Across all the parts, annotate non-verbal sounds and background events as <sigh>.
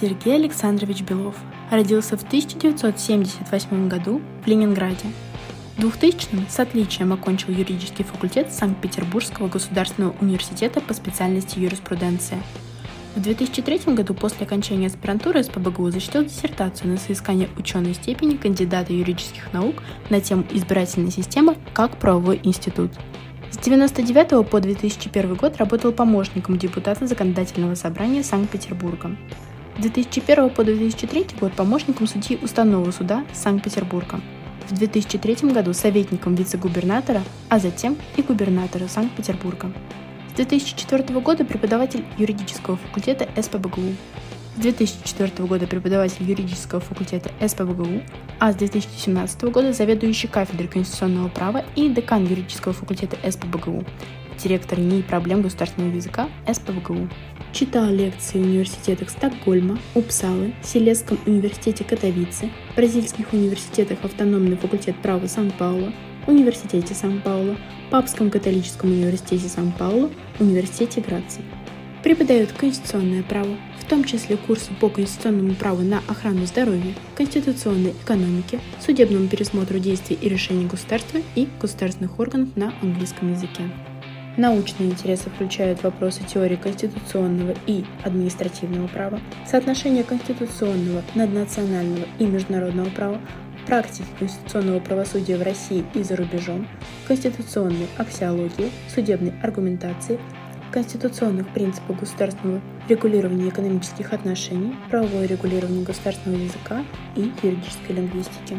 Сергей Александрович Белов родился в 1978 году в Ленинграде. В 2000 с отличием окончил юридический факультет Санкт-Петербургского государственного университета по специальности юриспруденция. В 2003 году после окончания аспирантуры СПБГУ защитил диссертацию на соискание ученой степени кандидата юридических наук на тему избирательной системы как правовой институт – с 1999 по 2001 год работал помощником депутата Законодательного собрания Санкт-Петербурга. С 2001 по 2003 год помощником судьи Уставного суда Санкт-Петербурга. В 2003 году советником вице-губернатора, а затем и губернатора Санкт-Петербурга. С 2004 года преподаватель юридического факультета СПБГУ. С 2004 года преподаватель юридического факультета СПБГУ, а с 2017 года заведующий кафедрой конституционного права и декан юридического факультета СПБГУ, директор НИИ проблем государственного языка СПБГУ. Читал лекции в университетах Стокгольма, Упсалы, Селесском университете Катовицы, бразильских университетах Автономный факультет права Сан-Пауло, Университете Сан-Пауло, Папском католическом университете Сан-Пауло, Университете Грации. Преподает конституционное право, в том числе курсы по конституционному праву на охрану здоровья, конституционной экономике, судебному пересмотру действий и решений государства и государственных органов на английском языке. Научные интересы включают вопросы теории конституционного и административного права, соотношение конституционного, наднационального и международного права, практики конституционного правосудия в России и за рубежом, конституционной аксиологии, судебной аргументации, конституционных принципов государственного регулирования экономических отношений, правовое регулирование государственного языка и юридической лингвистики.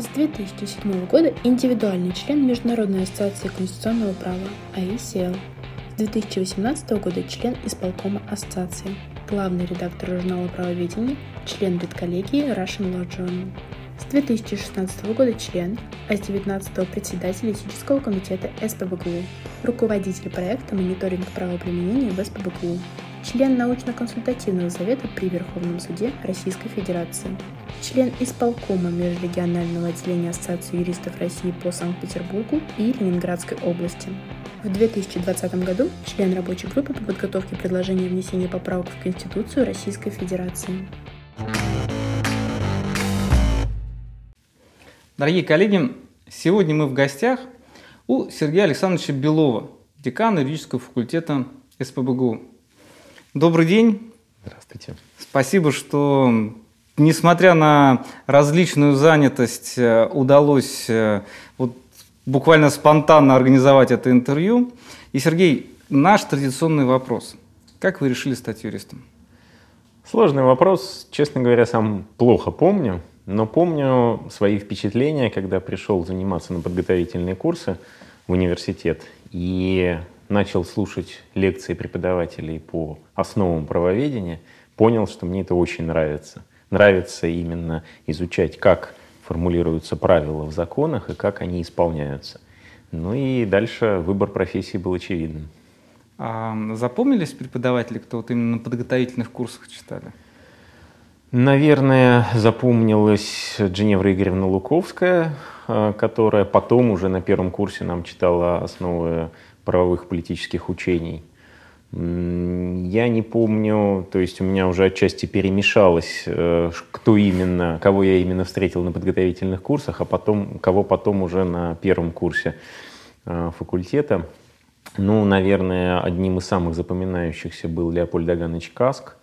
С 2007 года индивидуальный член Международной ассоциации конституционного права АИСЛ. С 2018 года член исполкома ассоциации, главный редактор журнала «Правоведение», член редколлегии Russian Law Journal. С 2016 года член, а с 19 председатель этического комитета СПБГУ, руководитель проекта «Мониторинг правоприменения в СПБГУ», член научно-консультативного совета при Верховном суде Российской Федерации, член исполкома Межрегионального отделения Ассоциации юристов России по Санкт-Петербургу и Ленинградской области. В 2020 году член рабочей группы по подготовке предложения внесения поправок в Конституцию Российской Федерации. Дорогие коллеги, сегодня мы в гостях у Сергея Александровича Белова, декана юридического факультета СПБГУ. Добрый день. Здравствуйте. Спасибо, что, несмотря на различную занятость, э, удалось э, вот буквально спонтанно организовать это интервью. И, Сергей, наш традиционный вопрос. Как вы решили стать юристом? Сложный вопрос. Честно говоря, сам плохо помню. Но помню свои впечатления, когда пришел заниматься на подготовительные курсы в университет и начал слушать лекции преподавателей по основам правоведения, понял, что мне это очень нравится. Нравится именно изучать, как формулируются правила в законах и как они исполняются. Ну и дальше выбор профессии был очевидным. А запомнились преподаватели, кто вот именно на подготовительных курсах читали? Наверное, запомнилась Дженевра Игоревна Луковская, э, которая потом уже на первом курсе нам читала основы правовых политических учений. Я не помню, то есть у меня уже отчасти перемешалось, э, кто именно, кого я именно встретил на подготовительных курсах, а потом, кого потом уже на первом курсе э, факультета. Ну, наверное, одним из самых запоминающихся был Леопольд Даганович Каск,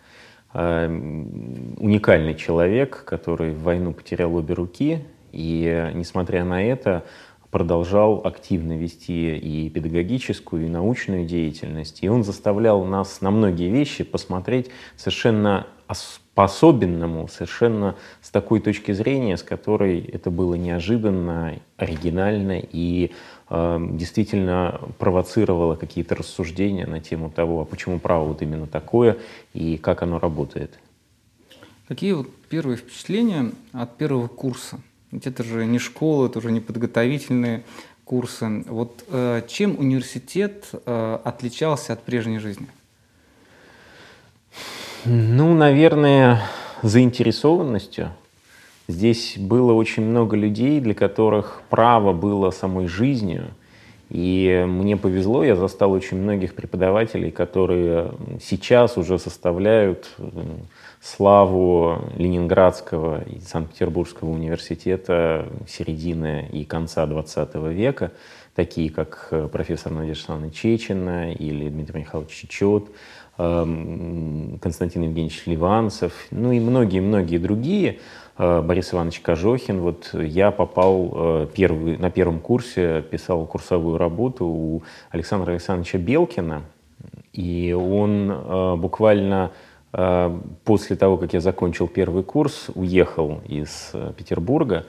Эм, уникальный человек, который в войну потерял обе руки, и, несмотря на это, продолжал активно вести и педагогическую, и научную деятельность. И он заставлял нас на многие вещи посмотреть совершенно по-особенному, совершенно с такой точки зрения, с которой это было неожиданно, оригинально и Эм, действительно провоцировало какие-то рассуждения на тему того, а почему право вот именно такое и как оно работает. Какие вот первые впечатления от первого курса? Ведь это же не школа, это уже не подготовительные курсы. Вот э, чем университет э, отличался от прежней жизни? Ну, наверное, заинтересованностью Здесь было очень много людей, для которых право было самой жизнью, И мне повезло, я застал очень многих преподавателей, которые сейчас уже составляют славу Ленинградского и Санкт-Петербургского университета середины и конца XX века, такие как э, профессор Надежда Александровна Чечина или Дмитрий Михайлович Чечет, эм, Константин Евгеньевич Ливанцев, ну и многие-многие другие, э, Борис Иванович Кожохин. Вот я попал э, первый, на первом курсе, писал курсовую работу у Александра Александровича Белкина, и он буквально после того, как я закончил первый курс, уехал из э, Петербурга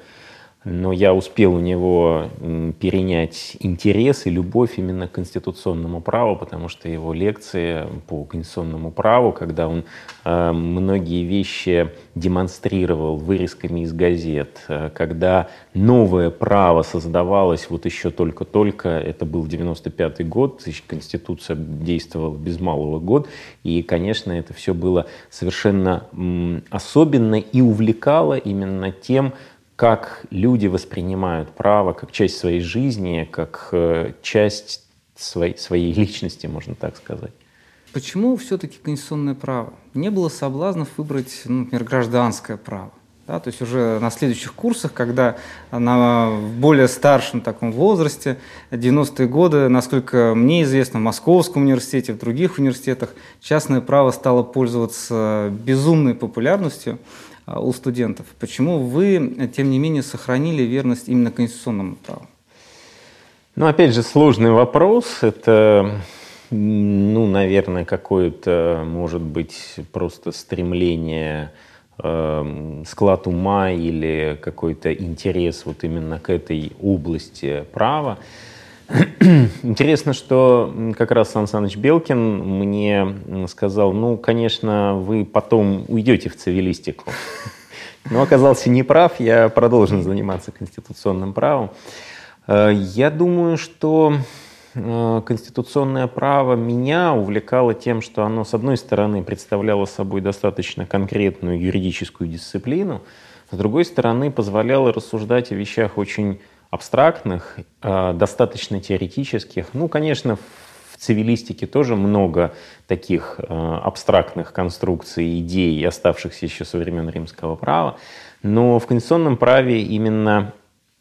но я успел у него перенять интерес и любовь именно к конституционному праву, потому что его лекции по конституционному праву, когда он э, многие вещи демонстрировал вырезками из газет, э, когда новое право создавалось вот еще только-только, это был 95-й год, Конституция действовала без малого год, и, конечно, это все было совершенно особенно и увлекало именно тем, как люди воспринимают право как часть своей жизни, как э, часть своей, своей личности, можно так сказать. Почему все-таки конституционное право? Не было соблазнов выбрать, ну, например, гражданское право. Да, то есть уже на следующих курсах, когда на более старшем таком возрасте, 90-е годы, насколько мне известно, в Московском университете, в других университетах, частное право стало пользоваться безумной популярностью. А, у студентов. Почему вы, тем не менее, сохранили верность именно конституционному праву? Ну, опять же, сложный вопрос. Это, ну, наверное, какое-то, может быть, просто стремление э, склад ума или какой-то интерес вот именно к этой области права. <clears throat> Интересно, что как раз Сан Саныч Белкин мне сказал, ну, конечно, вы потом уйдете в цивилистику. <laughs> Но оказался неправ, я продолжен заниматься конституционным правом. Э, я думаю, что э, конституционное право меня увлекало тем, что оно, с одной стороны, представляло собой достаточно конкретную юридическую дисциплину, с другой стороны, позволяло рассуждать о вещах очень абстрактных, э, достаточно теоретических. Ну, конечно, в цивилистике тоже много таких э, абстрактных конструкций, идей, оставшихся еще со времен римского права. Но в конституционном праве именно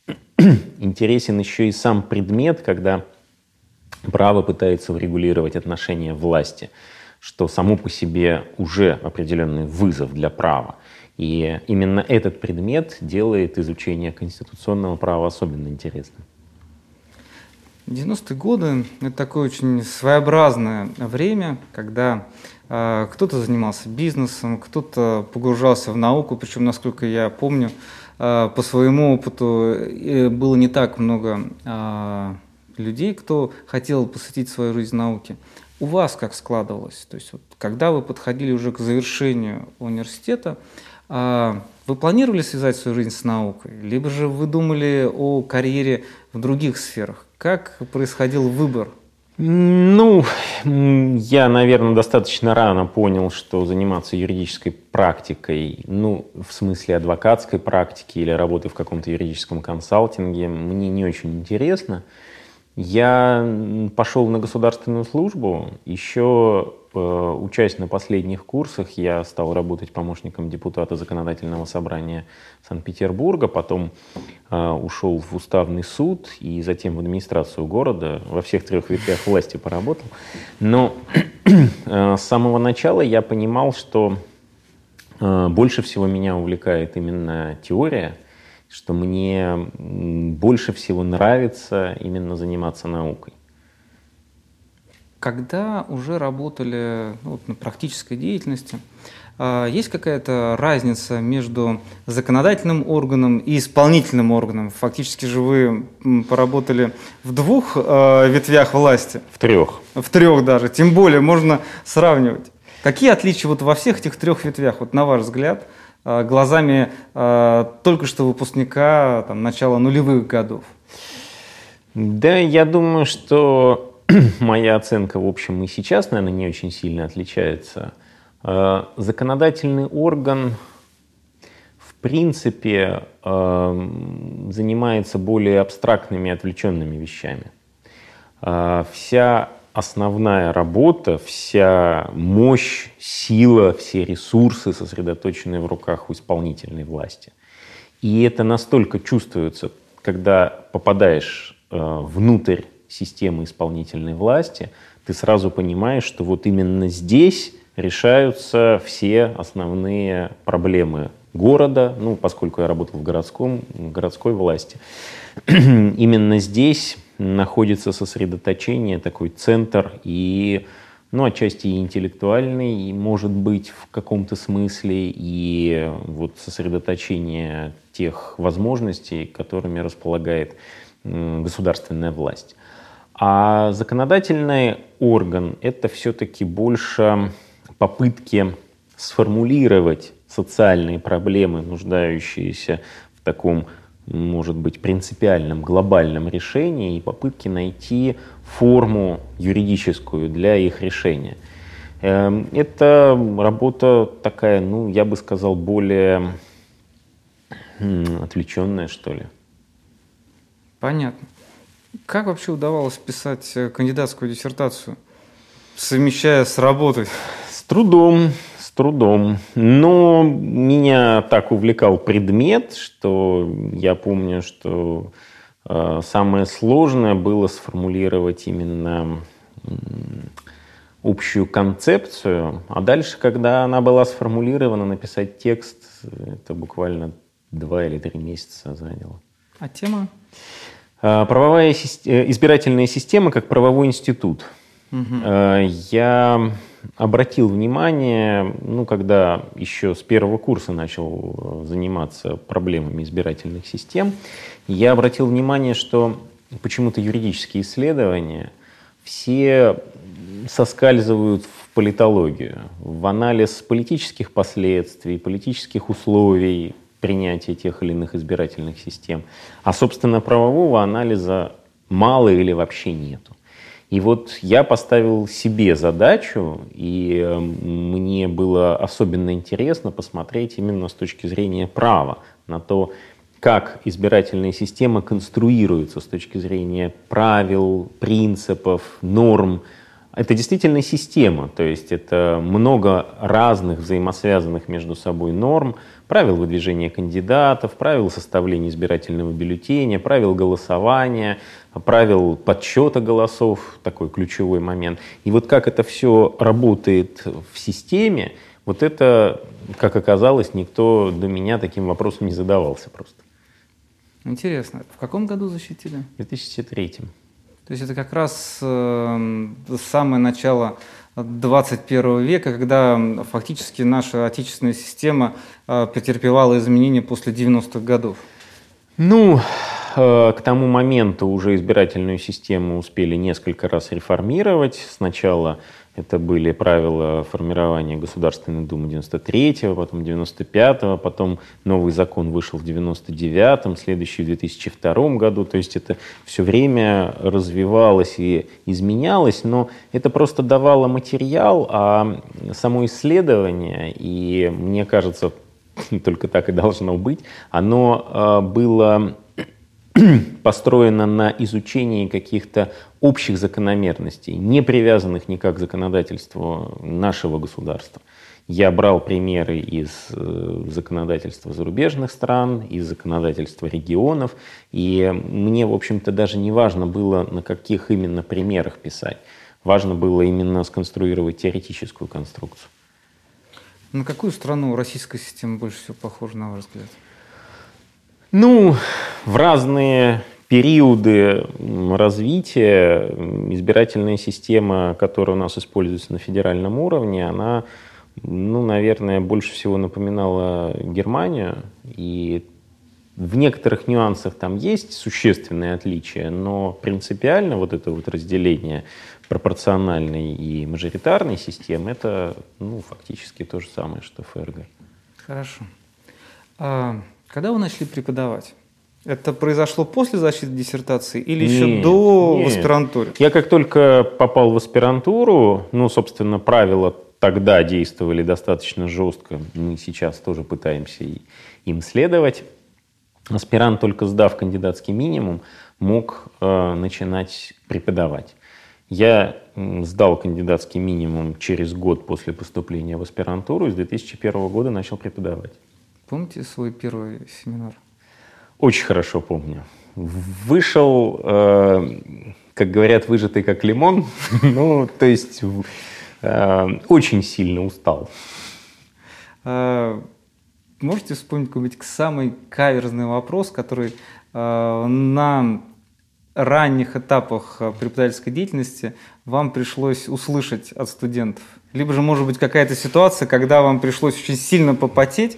<clears throat> интересен еще и сам предмет, когда право пытается урегулировать отношения власти, что само по себе уже определенный вызов для права. И именно этот предмет делает изучение конституционного права особенно интересным. 90-е годы – это такое очень своеобразное время, когда э, кто-то занимался бизнесом, кто-то погружался в науку, причем, насколько я помню, э, по своему опыту э, было не так много э, людей, кто хотел посвятить свою жизнь науке. У вас как складывалось? То есть, вот, когда вы подходили уже к завершению университета, а вы планировали связать свою жизнь с наукой, либо же вы думали о карьере в других сферах? Как происходил выбор? Ну, я, наверное, достаточно рано понял, что заниматься юридической практикой, ну, в смысле адвокатской практики или работы в каком-то юридическом консалтинге, мне не очень интересно. Я пошел на государственную службу еще учась на последних курсах, я стал работать помощником депутата Законодательного собрания Санкт-Петербурга, потом э, ушел в уставный суд и затем в администрацию города, во всех трех ветвях власти поработал. Но <clears throat> э, с самого начала я понимал, что э, больше всего меня увлекает именно теория, что мне больше всего нравится именно заниматься наукой когда уже работали ну, вот, на практической деятельности, а, есть какая-то разница между законодательным органом и исполнительным органом? Фактически же вы поработали в двух э, ветвях власти. В трех. В трех даже. Тем более можно сравнивать. Какие отличия вот во всех этих трех ветвях, вот на ваш взгляд, э, глазами только что выпускника там, начала нулевых годов? Да, я думаю, что <clears throat> моя оценка, в общем, и сейчас, наверное, не очень сильно отличается. Э, законодательный орган, в принципе, э, занимается более абстрактными, отвлеченными вещами. а, вся основная работа, вся мощь, сила, все ресурсы сосредоточены в руках у исполнительной власти. И это настолько чувствуется, когда попадаешь э, внутрь системы исполнительной власти, ты сразу понимаешь, что вот именно здесь решаются все основные проблемы города, ну, поскольку я работал в городском, в городской власти. <clears throat> именно здесь находится сосредоточение, такой центр и, ну, отчасти интеллектуальный, и, может быть, в каком-то смысле, и вот сосредоточение тех возможностей, которыми располагает государственная власть. А законодательный орган — это все-таки больше попытки сформулировать социальные проблемы, нуждающиеся в таком может быть, принципиальном, глобальном решении и попытки найти форму юридическую для их решения. Эм, это работа такая, ну, я бы сказал, более отвлеченная, что ли. Понятно. Как вообще удавалось писать э, кандидатскую диссертацию, совмещая с работой? С трудом трудом. Но меня так увлекал предмет, что я помню, что э, самое сложное было сформулировать именно общую концепцию, а дальше, когда она была сформулирована, написать текст, это буквально два или три месяца заняло. А тема? Э, правовая э, избирательная система как правовой институт. Угу. Я обратил внимание, ну, когда еще с первого курса начал заниматься проблемами избирательных систем, я обратил внимание, что почему-то юридические исследования все соскальзывают в политологию, в анализ политических последствий, политических условий принятия тех или иных избирательных систем. А, собственно, правового анализа мало или вообще нету. И вот я поставил себе задачу, и эм, мне было особенно интересно посмотреть именно с точки зрения права на то, как избирательная система конструируется с точки зрения правил, принципов, норм. Это действительно система, то есть это много разных взаимосвязанных между собой норм, правил выдвижения кандидатов, правил составления избирательного бюллетеня, правил голосования, правил подсчета голосов, такой ключевой момент. И вот как это все работает в системе, вот это, как оказалось, никто до меня таким вопросом не задавался просто. Интересно. В каком году защитили? В 2003. То есть это как раз э, самое начало 21 века, когда фактически наша отечественная система э, претерпевала изменения после 90-х годов. Ну, Э, к тому моменту уже избирательную систему успели несколько раз реформировать. Сначала это были правила формирования Государственной Думы 93-го, потом 95-го, потом новый закон вышел в 99-м, следующий в 2002 году. То есть это все время развивалось и изменялось, но это просто давало материал, а само исследование, и мне кажется, <laughs> только так и должно быть, оно э, было <clears throat> построена на изучении каких-то общих закономерностей, не привязанных никак к законодательству нашего государства. Я брал примеры из э, законодательства зарубежных стран, из законодательства регионов, и мне, в общем-то, даже не важно было, на каких именно примерах писать. Важно было именно сконструировать теоретическую конструкцию. На какую страну российская система больше всего похожа, на ваш взгляд? Ну, в разные периоды развития избирательная система, которая у нас используется на федеральном уровне, она, ну, наверное, больше всего напоминала Германию. И в некоторых нюансах там есть существенные отличия, но принципиально вот это вот разделение пропорциональной и мажоритарной системы, это ну, фактически то же самое, что ФРГ. Хорошо. Когда вы начали преподавать? Это произошло после защиты диссертации или нет, еще до нет. аспирантуры? Я как только попал в аспирантуру, ну, собственно, правила тогда действовали достаточно жестко. Мы сейчас тоже пытаемся им следовать. Аспирант, только сдав кандидатский минимум, мог э, начинать преподавать. Я сдал кандидатский минимум через год после поступления в аспирантуру и с 2001 года начал преподавать. Помните свой первый семинар? Очень хорошо помню. Вышел, э, как говорят, выжатый как лимон. <laughs> ну, то есть э, очень сильно устал. А, можете вспомнить какой-нибудь самый каверзный вопрос, который э, на ранних этапах э, преподавательской деятельности вам пришлось услышать от студентов? Либо же, может быть, какая-то ситуация, когда вам пришлось очень сильно попотеть?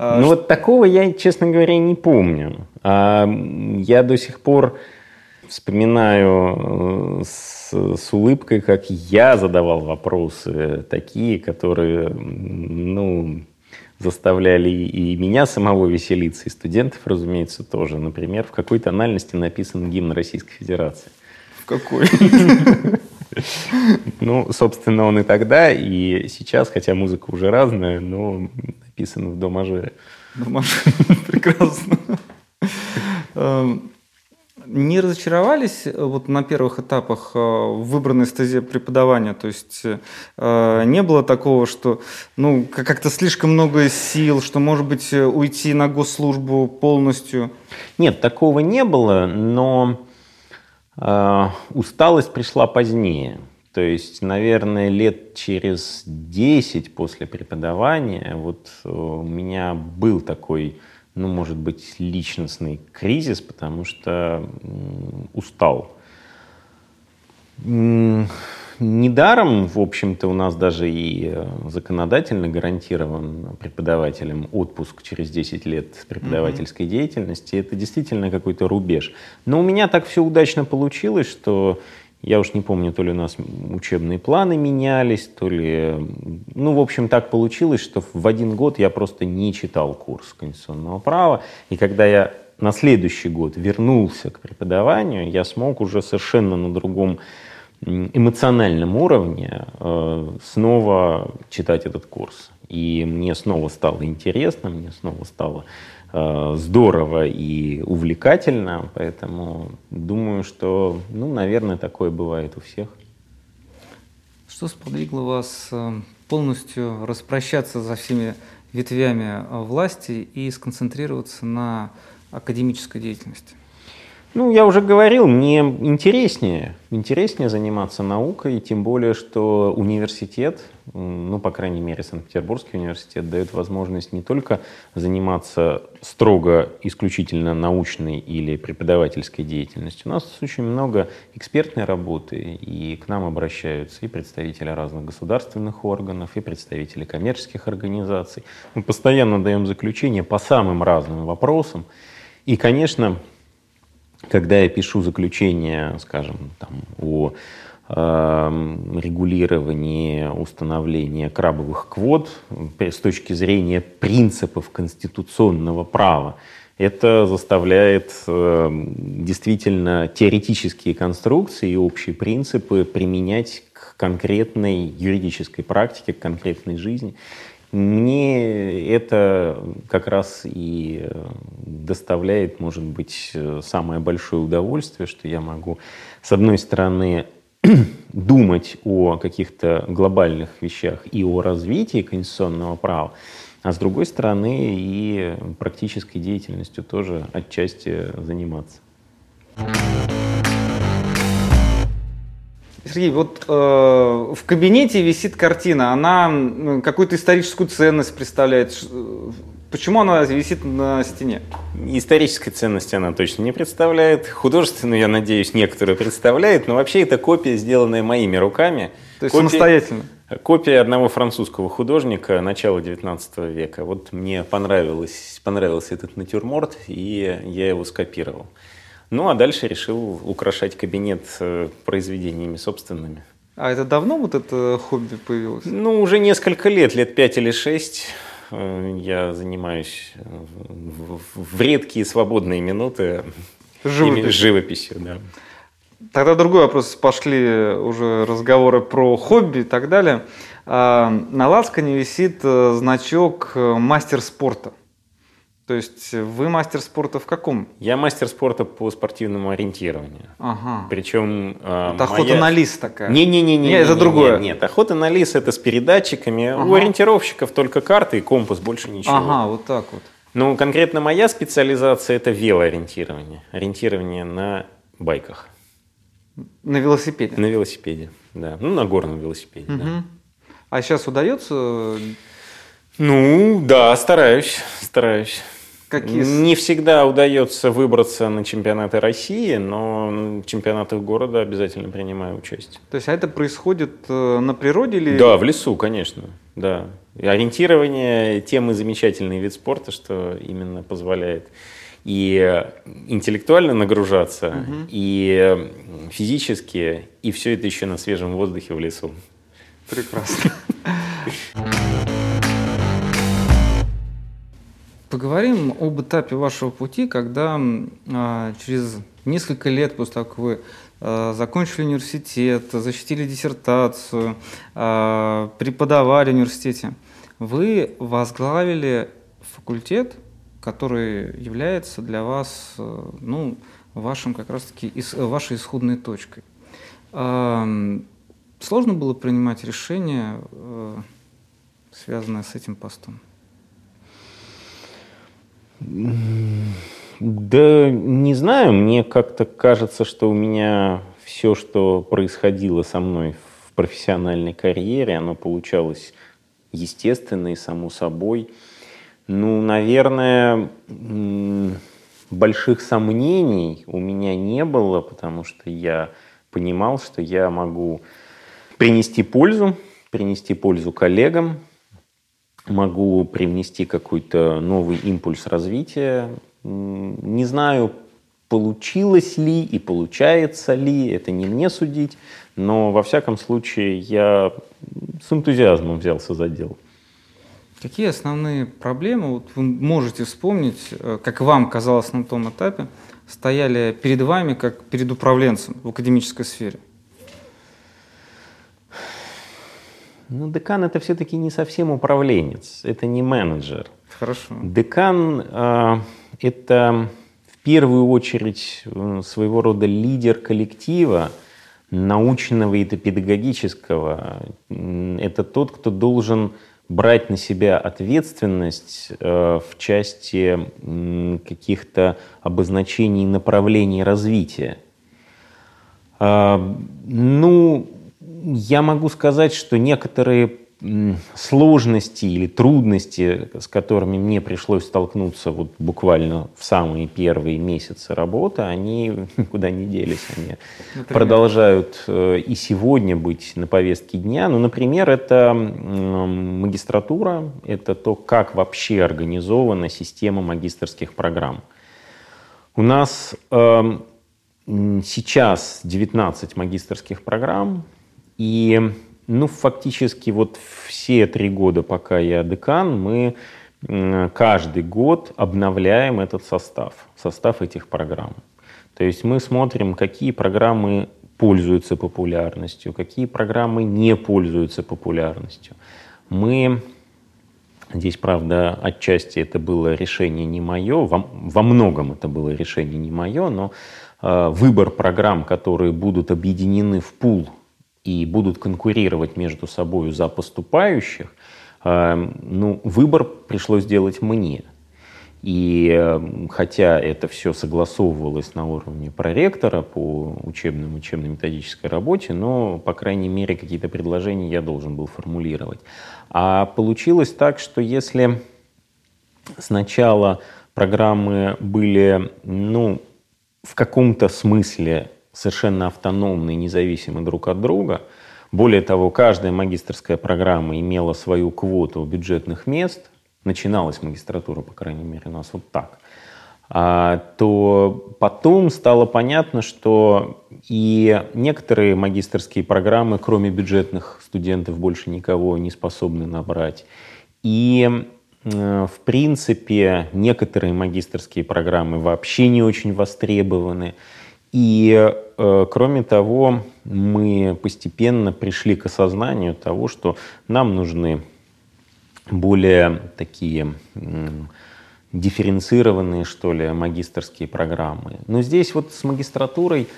Э, ну, вот такого я, честно говоря, не помню. А, я до сих пор вспоминаю э, с, с улыбкой, как я задавал вопросы, такие, которые, ну, заставляли и меня самого веселиться, и студентов, разумеется, тоже. Например, в какой тональности написан гимн Российской Федерации. В какой? <laughs> Ну, собственно, он и тогда, и сейчас, хотя музыка уже разная, но написан в до мажоре. До мажоре, <laughs> прекрасно. Эм, не разочаровались э, вот на первых этапах э, в выбранной стезе преподавания? То есть э, не было такого, что ну, как-то слишком много сил, что, может быть, уйти на госслужбу полностью? Нет, такого не было, но э, усталость пришла позднее. То есть, наверное, лет через 10 после преподавания вот у меня был такой ну, может быть, личностный кризис, потому что устал. Недаром, в общем-то, у нас даже и э, законодательно гарантирован преподавателям отпуск через 10 лет преподавательской mm-hmm. деятельности. Это действительно какой-то рубеж. Но у меня так все удачно получилось, что я уж не помню, то ли у нас учебные планы менялись, то ли... Ну, в общем, так получилось, что в один год я просто не читал курс конституционного права. И когда я на следующий год вернулся к преподаванию, я смог уже совершенно на другом эмоциональном уровне э, снова читать этот курс. И мне снова стало интересно, мне снова стало здорово и увлекательно, поэтому думаю, что, ну, наверное, такое бывает у всех. Что сподвигло вас э, полностью распрощаться за всеми ветвями э, власти и сконцентрироваться на академической деятельности? Ну, я уже говорил, мне интереснее, интереснее заниматься наукой, тем более, что университет, ну, по крайней мере, Санкт-Петербургский университет дает возможность не только заниматься строго, исключительно научной или преподавательской деятельностью. У нас очень много экспертной работы, и к нам обращаются и представители разных государственных органов, и представители коммерческих организаций. Мы постоянно даем заключение по самым разным вопросам. И, конечно, когда я пишу заключение, скажем, там, о э, регулировании установления крабовых квот с точки зрения принципов конституционного права, это заставляет э, действительно теоретические конструкции и общие принципы применять к конкретной юридической практике, к конкретной жизни. Мне это как раз и э, доставляет, может быть, э, самое большое удовольствие, что я могу, с одной стороны, <clears throat> думать о каких-то глобальных вещах и о развитии конституционного права, а с другой стороны и практической деятельностью тоже отчасти заниматься. Сергей, вот э, в кабинете висит картина, она какую-то историческую ценность представляет. Почему она висит на стене? Исторической ценности она точно не представляет. Художественную, я надеюсь, некоторые представляет, но вообще это копия, сделанная моими руками. То есть копия, самостоятельно? Копия одного французского художника начала XIX века. Вот мне понравилось, понравился этот натюрморт, и я его скопировал. Ну, а дальше решил украшать кабинет э, произведениями собственными. А это давно вот это хобби появилось? Ну, уже несколько лет, лет пять или шесть э, я занимаюсь э, в редкие свободные минуты живописью. живописью да. Тогда другой вопрос. Пошли уже разговоры про хобби и так далее. А, на лацкане висит значок мастер спорта. То есть вы мастер спорта в каком? Я мастер спорта по спортивному ориентированию. Ага. Причем... Э, это охота моя... на лис такая? Не-не-не. Не, это не, другое. Нет, нет, охота на лис это с передатчиками. Ага. У ориентировщиков только карты и компас, больше ничего. Ага, вот так вот. Ну, конкретно моя специализация это велоориентирование. Ориентирование на байках. На велосипеде? На велосипеде, да. Ну, на горном велосипеде, угу. да. А сейчас удается? Ну, да, стараюсь, стараюсь. Какие... Не всегда удается выбраться на чемпионаты России, но в чемпионатах города обязательно принимаю участие. То есть а это происходит э, на природе или... Да, в лесу, конечно. Да. И ориентирование темы замечательный вид спорта, что именно позволяет и интеллектуально нагружаться, угу. и физически, и все это еще на свежем воздухе в лесу. Прекрасно. <laughs> Поговорим об этапе вашего пути, когда а, через несколько лет после того, как вы а, закончили университет, защитили диссертацию, а, преподавали в университете, вы возглавили факультет, который является для вас а, ну, вашим как раз-таки вашей исходной точкой. А, сложно было принимать решение, а, связанное с этим постом? Да не знаю, мне как-то кажется, что у меня все, что происходило со мной в профессиональной карьере, оно получалось естественно и само собой. Ну, наверное, больших сомнений у меня не было, потому что я понимал, что я могу принести пользу, принести пользу коллегам, могу привнести какой-то новый импульс развития. Не знаю, получилось ли и получается ли, это не мне судить, но во всяком случае я с энтузиазмом взялся за дело. Какие основные проблемы, вот вы можете вспомнить, э, как вам казалось на том этапе, стояли перед вами как перед управленцем в академической сфере? Ну, декан это все-таки не совсем управленец, это не менеджер. Хорошо. Декан э, это в первую очередь своего рода лидер коллектива, научного и педагогического. Это тот, кто должен брать на себя ответственность э, в части э, каких-то обозначений направлений развития. Э, ну, я могу сказать, что некоторые сложности или трудности, с которыми мне пришлось столкнуться вот буквально в самые первые месяцы работы, они <laughs> никуда не делись. Они например? продолжают э, и сегодня быть на повестке дня. Ну, например, это магистратура, это то, как вообще организована система магистрских программ. У нас э, сейчас 19 магистрских программ, и, ну, фактически вот все три года, пока я декан, мы каждый год обновляем этот состав, состав этих программ. То есть мы смотрим, какие программы пользуются популярностью, какие программы не пользуются популярностью. Мы Здесь, правда, отчасти это было решение не мое, во, во многом это было решение не мое, но э, выбор программ, которые будут объединены в пул и будут конкурировать между собой за поступающих, эм, ну, выбор пришлось делать мне. И эм, хотя это все согласовывалось на уровне проректора по учебным учебно-методической работе, но, по крайней мере, какие-то предложения я должен был формулировать. А получилось так, что если сначала программы были, ну, в каком-то смысле совершенно автономны и независимы друг от друга. Более того, каждая магистрская программа имела свою квоту бюджетных мест, начиналась магистратура, по крайней мере, у нас вот так, а, то потом стало понятно, что и некоторые магистрские программы, кроме бюджетных студентов, больше никого не способны набрать. И э, в принципе, некоторые магистрские программы вообще не очень востребованы. И, э, кроме того, мы постепенно пришли к осознанию того, что нам нужны более такие дифференцированные, что ли, магистрские программы. Но здесь вот с магистратурой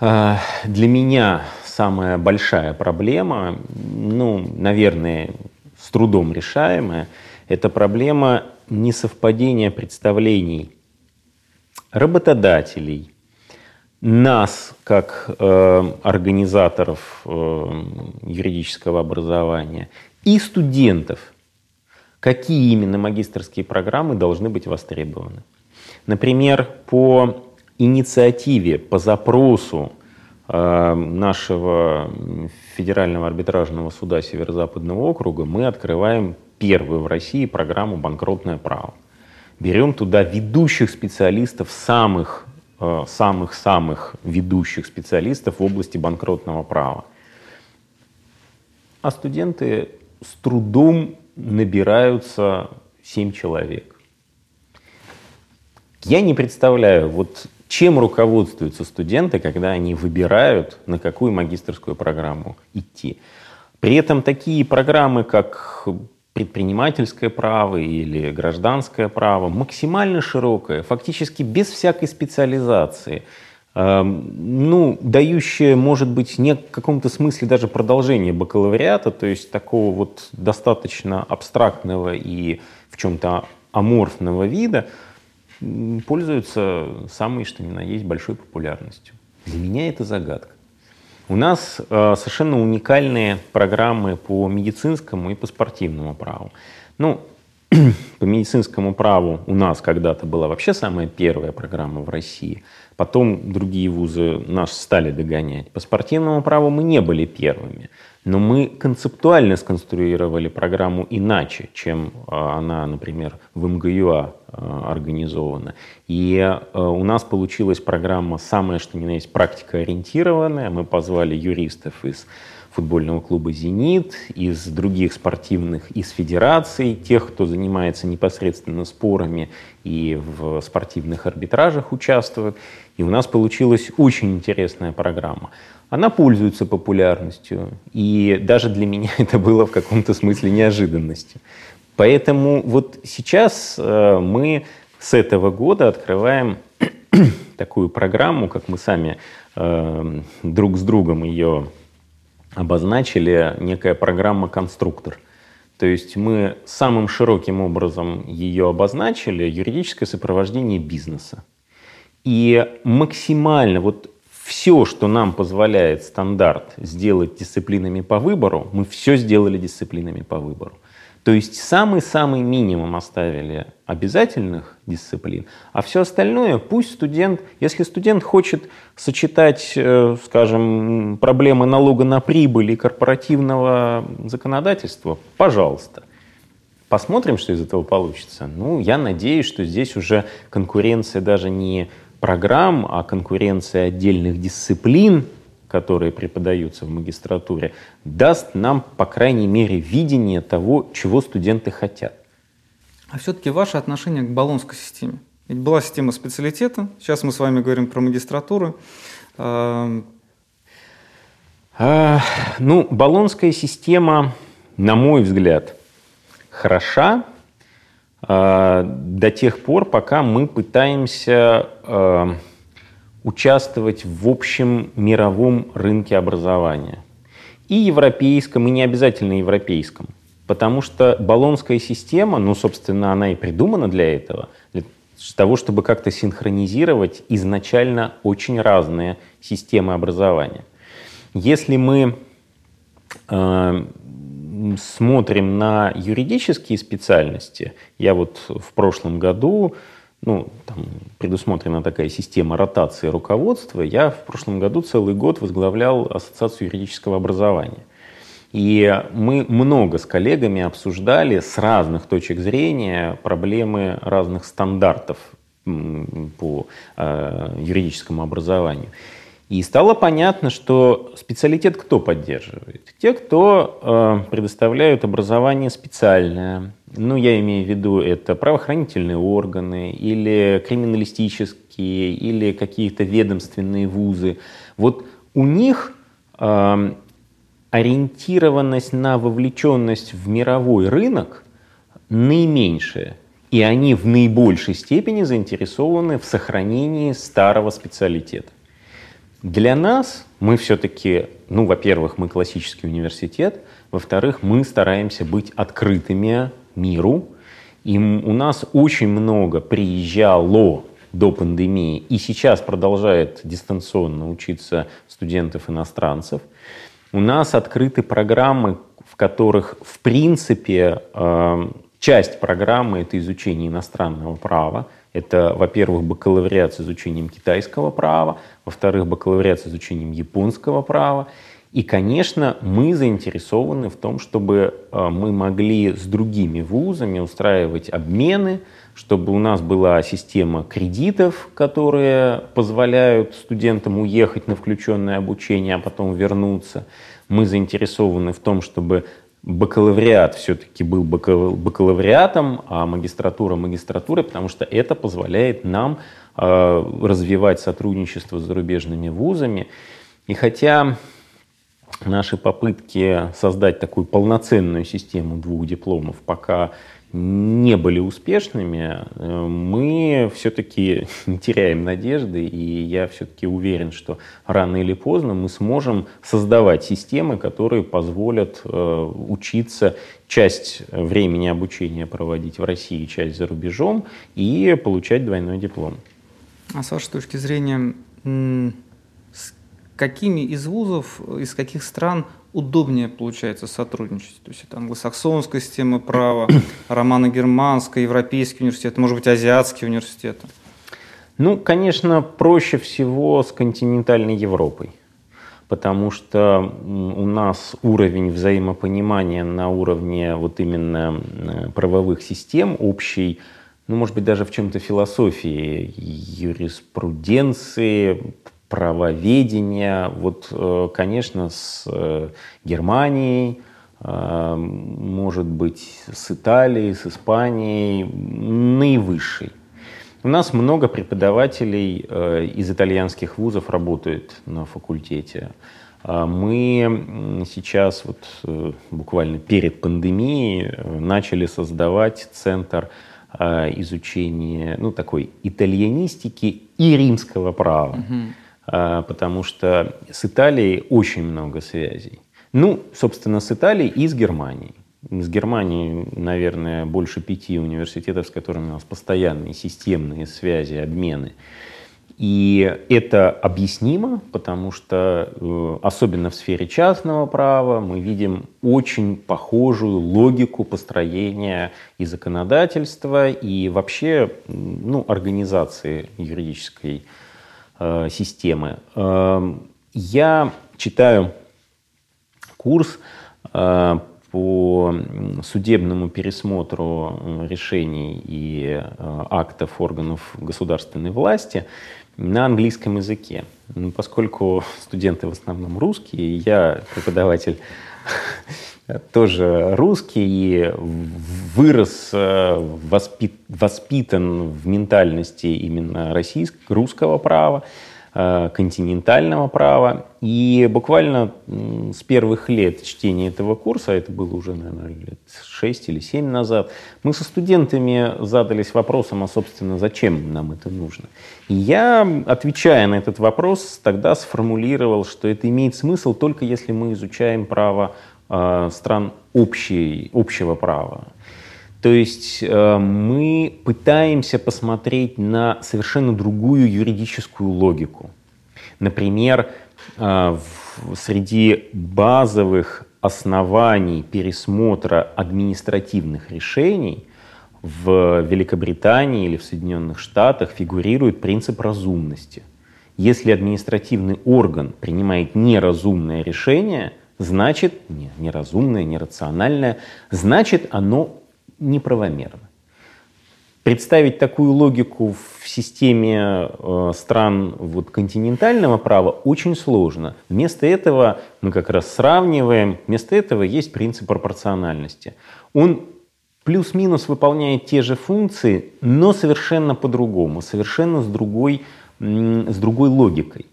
э, для меня самая большая проблема, ну, наверное, с трудом решаемая, это проблема несовпадения представлений работодателей, нас, как э, организаторов э, юридического образования, и студентов, какие именно магистрские программы должны быть востребованы. Например, по инициативе, по запросу э, нашего Федерального арбитражного суда Северо-Западного округа мы открываем первую в России программу «Банкротное право». Берем туда ведущих специалистов самых самых-самых ведущих специалистов в области банкротного права. А студенты с трудом набираются 7 человек. Я не представляю, вот чем руководствуются студенты, когда они выбирают, на какую магистрскую программу идти. При этом такие программы, как предпринимательское право или гражданское право, максимально широкое, фактически без всякой специализации, эм, ну, дающее, может быть, не в каком-то смысле даже продолжение бакалавриата, то есть такого вот достаточно абстрактного и в чем-то аморфного вида, пользуются самой, что ни на есть, большой популярностью. Для меня это загадка. У нас э, совершенно уникальные программы по медицинскому и по спортивному праву. Ну, <clears throat> по медицинскому праву у нас когда-то была вообще самая первая программа в России. Потом другие вузы нас стали догонять. По спортивному праву мы не были первыми. Но мы концептуально сконструировали программу иначе, чем а, она, например, в МГЮА организована. И а, у нас получилась программа самая, что ни на есть, практикоориентированная. Мы позвали юристов из футбольного клуба «Зенит», из других спортивных, из федераций, тех, кто занимается непосредственно спорами и в спортивных арбитражах участвует. И у нас получилась очень интересная программа она пользуется популярностью. И даже для меня <laughs> это было в каком-то смысле неожиданностью. Поэтому вот сейчас э, мы с этого года открываем <clears throat> такую программу, как мы сами э, друг с другом ее обозначили, некая программа «Конструктор». То есть мы самым широким образом ее обозначили юридическое сопровождение бизнеса. И максимально, вот все, что нам позволяет стандарт сделать дисциплинами по выбору, мы все сделали дисциплинами по выбору. То есть самый-самый минимум оставили обязательных дисциплин, а все остальное пусть студент, если студент хочет сочетать, э, скажем, проблемы налога на прибыль и корпоративного законодательства, пожалуйста. Посмотрим, что из этого получится. Ну, я надеюсь, что здесь уже конкуренция даже не программ, а конкуренция отдельных дисциплин, которые преподаются в магистратуре, даст нам, по крайней мере, видение того, чего студенты хотят. А все-таки ваше отношение к баллонской системе? Ведь была система специалитета, сейчас мы с вами говорим про магистратуру. А, ну, баллонская система, на мой взгляд, хороша, а, до тех пор, пока мы пытаемся а, участвовать в общем мировом рынке образования. И европейском, и не обязательно европейском. Потому что баллонская система, ну, собственно, она и придумана для этого, для того, чтобы как-то синхронизировать изначально очень разные системы образования. Если мы э, смотрим на юридические специальности, я вот в прошлом году, ну, там предусмотрена такая система ротации руководства, я в прошлом году целый год возглавлял Ассоциацию юридического образования. И мы много с коллегами обсуждали с разных точек зрения проблемы разных стандартов по э, юридическому образованию. И стало понятно, что специалитет кто поддерживает? Те, кто э, предоставляют образование специальное. Ну, я имею в виду, это правоохранительные органы или криминалистические, или какие-то ведомственные вузы. Вот у них э, ориентированность на вовлеченность в мировой рынок наименьшая. И они в наибольшей степени заинтересованы в сохранении старого специалитета. Для нас мы все-таки, ну, во-первых, мы классический университет, во-вторых, мы стараемся быть открытыми миру, и у нас очень много приезжало до пандемии и сейчас продолжает дистанционно учиться студентов-иностранцев. У нас открыты программы, в которых, в принципе, э, часть программы – это изучение иностранного права. Это, во-первых, бакалавриат с изучением китайского права, во-вторых, бакалавриат с изучением японского права. И, конечно, мы заинтересованы в том, чтобы э, мы могли с другими вузами устраивать обмены, чтобы у нас была система кредитов, которые позволяют студентам уехать на включенное обучение, а потом вернуться. Мы заинтересованы в том, чтобы бакалавриат все-таки был бакалавриатом, а магистратура магистратурой, потому что это позволяет нам э, развивать сотрудничество с зарубежными вузами. И хотя наши попытки создать такую полноценную систему двух дипломов пока не были успешными, э, мы все-таки не <laughs> теряем надежды, и я все-таки уверен, что рано или поздно мы сможем создавать системы, которые позволят э, учиться часть времени обучения проводить в России, часть за рубежом и получать двойной диплом. А с вашей точки зрения, с какими из вузов, из каких стран удобнее получается сотрудничать? То есть это англосаксонская система права, <coughs> романо-германская, европейский университет, может быть, азиатский университет? Ну, конечно, проще всего с континентальной Европой, потому что у нас уровень взаимопонимания на уровне вот именно э, правовых систем общий, ну, может быть, даже в чем-то философии, юриспруденции, правоведения. Вот, э, конечно, с э, Германией, э, может быть, с Италией, с Испанией наивысший. У нас много преподавателей из итальянских вузов работает на факультете. А мы сейчас, вот, буквально перед пандемией, начали создавать центр изучения ну, такой итальянистики и римского права. Угу. А, потому что с Италией очень много связей. Ну, собственно, с Италией и с Германией. С Германией, наверное, больше пяти университетов, с которыми у нас постоянные системные связи, обмены. И это объяснимо, потому что, э, особенно в сфере частного права, мы видим очень похожую логику построения и законодательства, и вообще ну, организации юридической Э, системы. Эм, я читаю курс э, по судебному пересмотру э, решений и актов органов государственной власти на английском языке. Ну, поскольку <laughs> студенты в основном русские, я преподаватель тоже русский и вырос, э, воспит, воспитан в ментальности именно российского, русского права, э, континентального права. И буквально с первых лет чтения этого курса, это было уже, наверное, лет 6 или 7 назад, мы со студентами задались вопросом, а, собственно, зачем нам это нужно. И я, отвечая на этот вопрос, тогда сформулировал, что это имеет смысл только если мы изучаем право стран общей, общего права. То есть э, мы пытаемся посмотреть на совершенно другую юридическую логику. Например, э, среди базовых оснований пересмотра административных решений в Великобритании или в Соединенных Штатах фигурирует принцип разумности. Если административный орган принимает неразумное решение, значит не, неразумное, нерациональное, значит оно неправомерно. Представить такую логику в системе э, стран вот, континентального права очень сложно. Вместо этого мы как раз сравниваем, вместо этого есть принцип пропорциональности. Он плюс-минус выполняет те же функции, но совершенно по-другому, совершенно с другой, с другой логикой.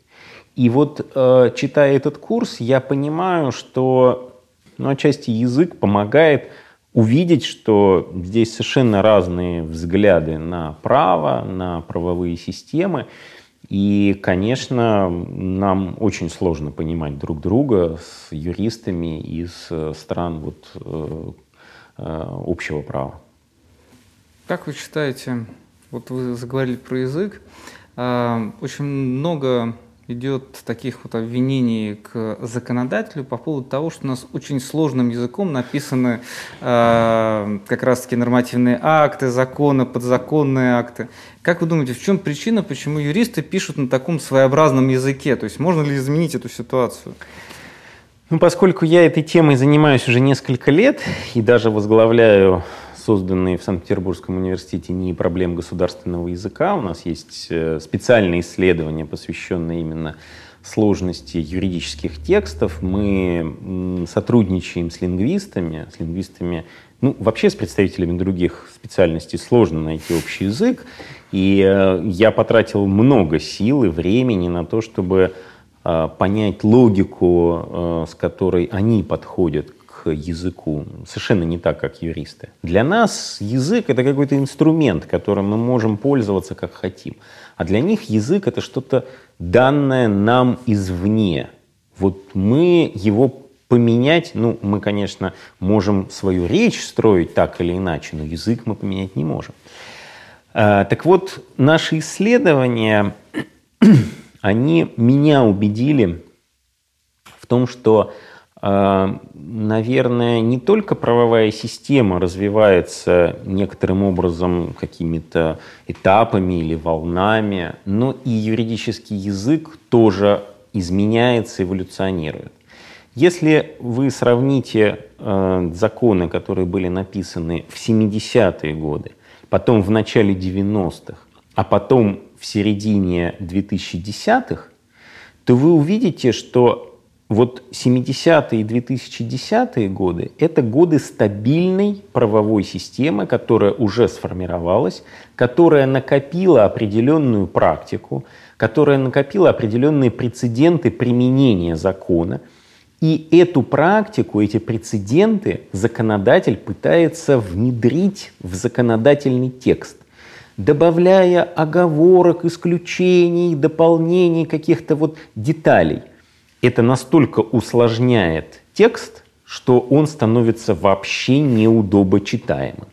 И вот э, читая этот курс, я понимаю, что ну, отчасти язык помогает увидеть, что здесь совершенно разные взгляды на право, на правовые системы. И, конечно, нам очень сложно понимать друг друга с юристами из стран вот, э, э, общего права. Как вы считаете, вот вы заговорили про язык, очень много идет таких вот обвинений к законодателю по поводу того, что у нас очень сложным языком написаны э, как раз-таки нормативные акты, законы, подзаконные акты. Как вы думаете, в чем причина, почему юристы пишут на таком своеобразном языке? То есть можно ли изменить эту ситуацию? Ну, поскольку я этой темой занимаюсь уже несколько лет и даже возглавляю созданные в Санкт-Петербургском университете НИИ проблем государственного языка. У нас есть э, специальные исследования, посвященные именно сложности юридических текстов. Мы сотрудничаем с лингвистами, с лингвистами, ну, вообще с представителями других специальностей сложно найти общий язык. И э, я потратил много сил и времени на то, чтобы э, понять логику, с которой они подходят языку совершенно не так, как юристы. Для нас язык — это какой-то инструмент, которым мы можем пользоваться как хотим. А для них язык — это что-то данное нам извне. Вот мы его поменять, ну, мы, конечно, можем свою речь строить так или иначе, но язык мы поменять не можем. А, так вот, наши исследования, <clears throat> они меня убедили в том, что наверное, не только правовая система развивается некоторым образом какими-то этапами или волнами, но и юридический язык тоже изменяется, эволюционирует. Если вы сравните э, законы, которые были написаны в 70-е годы, потом в начале 90-х, а потом в середине 2010-х, то вы увидите, что вот 70-е и 2010-е годы – это годы стабильной правовой системы, которая уже сформировалась, которая накопила определенную практику, которая накопила определенные прецеденты применения закона. И эту практику, эти прецеденты законодатель пытается внедрить в законодательный текст добавляя оговорок, исключений, дополнений, каких-то вот деталей – это настолько усложняет текст, что он становится вообще неудобочитаемым.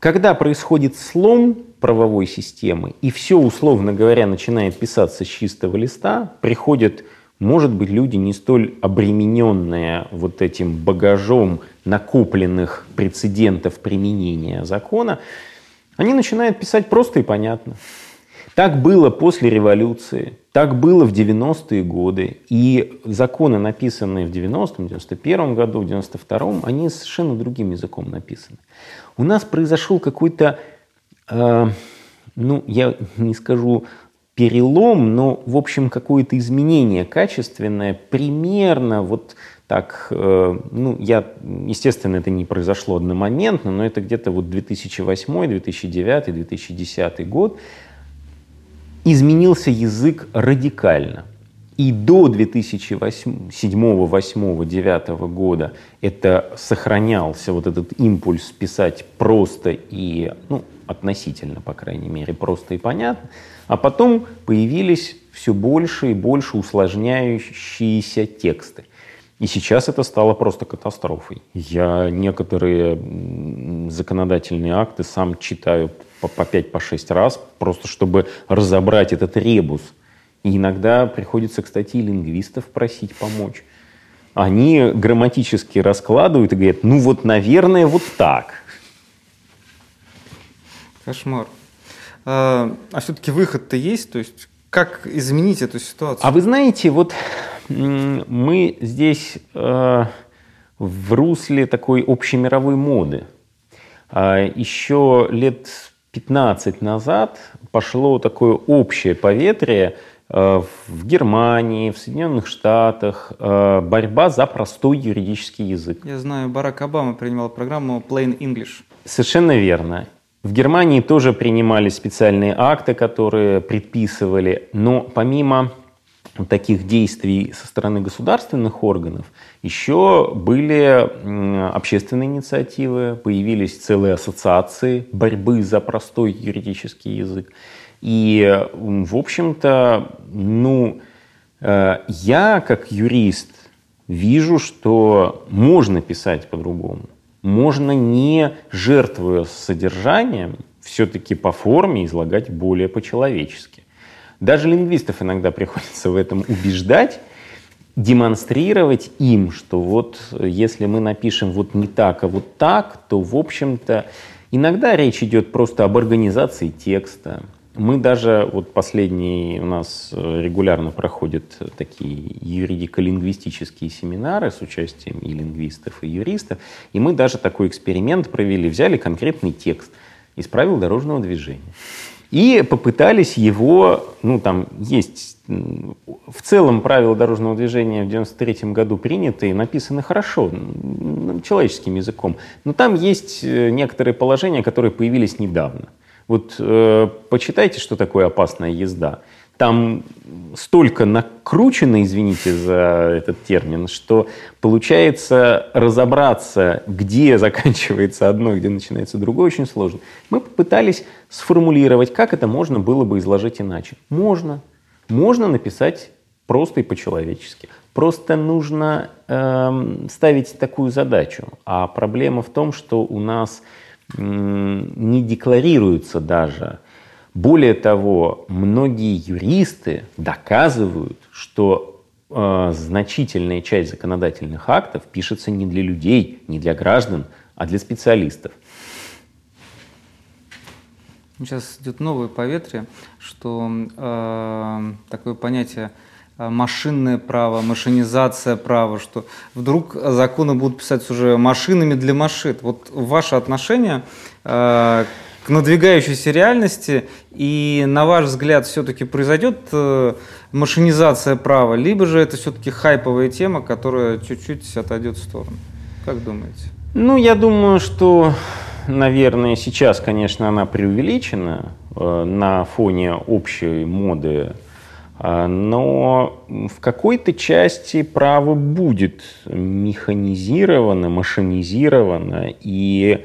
Когда происходит слом правовой системы, и все, условно говоря, начинает писаться с чистого листа, приходят, может быть, люди не столь обремененные вот этим багажом накопленных прецедентов применения закона, они начинают писать просто и понятно. Так было после революции, так было в 90-е годы. И законы, написанные в 90-м, 91-м году, в 92-м, они совершенно другим языком написаны. У нас произошел какой-то, э, ну, я не скажу перелом, но, в общем, какое-то изменение качественное, примерно вот так, э, ну, я, естественно, это не произошло одномоментно, но это где-то вот 2008, 2009, 2010 год, изменился язык радикально. И до 2007, 2008, 2009 года это сохранялся вот этот импульс писать просто и, ну, относительно, по крайней мере, просто и понятно. А потом появились все больше и больше усложняющиеся тексты. И сейчас это стало просто катастрофой. Я некоторые законодательные акты сам читаю по, по 5-6 по раз, просто чтобы разобрать этот ребус. И иногда приходится, кстати, и лингвистов просить помочь. Они грамматически раскладывают и говорят, ну вот, наверное, вот так. Кошмар. А, а все-таки выход-то есть? То есть как изменить эту ситуацию? А вы знаете, вот мы здесь э, в русле такой общемировой моды. А еще лет 15 назад пошло такое общее поветрие э, в Германии, в Соединенных Штатах, э, борьба за простой юридический язык. Я знаю, Барак Обама принимал программу Plain English. Совершенно верно. В Германии тоже принимали специальные акты, которые предписывали, но помимо таких действий со стороны государственных органов еще были общественные инициативы, появились целые ассоциации борьбы за простой юридический язык. И, в общем-то, ну, э, я как юрист вижу, что можно писать по-другому. Можно не жертвуя содержанием, все-таки по форме излагать более по-человечески. Даже лингвистов иногда приходится в этом убеждать, демонстрировать им, что вот если мы напишем вот не так, а вот так, то, в общем-то, иногда речь идет просто об организации текста. Мы даже, вот последние у нас регулярно проходят такие юридико-лингвистические семинары с участием и лингвистов, и юристов, и мы даже такой эксперимент провели, взяли конкретный текст из правил дорожного движения и попытались его, ну там есть в целом правила дорожного движения в 93 году приняты и написаны хорошо, человеческим языком, но там есть э, некоторые положения, которые появились недавно. Вот э, почитайте, что такое опасная езда там столько накручено, извините за этот термин, что получается разобраться, где <laughs> заканчивается одно, где начинается другое, очень сложно. Мы попытались сформулировать, как это можно было бы изложить иначе. Можно. Можно написать просто и по-человечески. Просто нужно э, ставить такую задачу. А проблема в том, что у нас э, не декларируется даже более того, многие юристы доказывают, что э, значительная часть законодательных актов пишется не для людей, не для граждан, а для специалистов. Сейчас идет новое поветрие, что э, такое понятие машинное право, машинизация права, что вдруг законы будут писать уже машинами для машин. Вот ваше отношение э, к надвигающейся реальности, и на ваш взгляд все-таки произойдет э, машинизация права, либо же это все-таки хайповая тема, которая чуть-чуть отойдет в сторону? Как думаете? Ну, я думаю, что, наверное, сейчас, конечно, она преувеличена э, на фоне общей моды, э, но в какой-то части право будет механизировано, машинизировано, и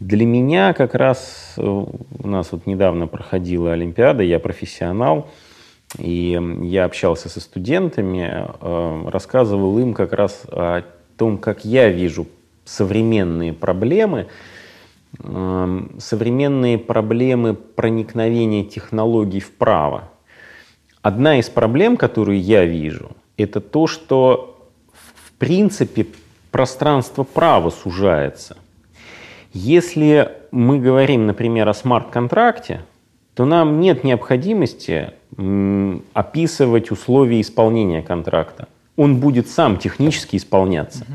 для меня как раз э, у нас вот недавно проходила Олимпиада, я профессионал, и я общался со студентами, э, рассказывал им как раз о том, как я вижу современные проблемы, э, современные проблемы проникновения технологий в право. Одна из проблем, которую я вижу, это то, что в принципе пространство права сужается – если мы говорим, например, о смарт-контракте, то нам нет необходимости описывать условия исполнения контракта. Он будет сам технически исполняться. Угу.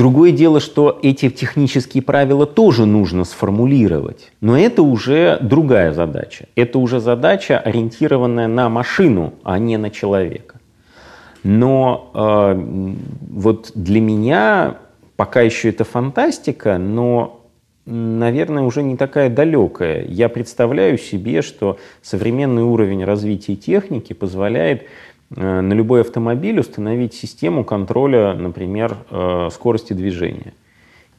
Другое дело, что эти технические правила тоже нужно сформулировать. Но это уже другая задача. Это уже задача, ориентированная на машину, а не на человека. Но э, вот для меня Пока еще это фантастика, но, наверное, уже не такая далекая. Я представляю себе, что современный уровень развития техники позволяет на любой автомобиль установить систему контроля, например, э, скорости движения.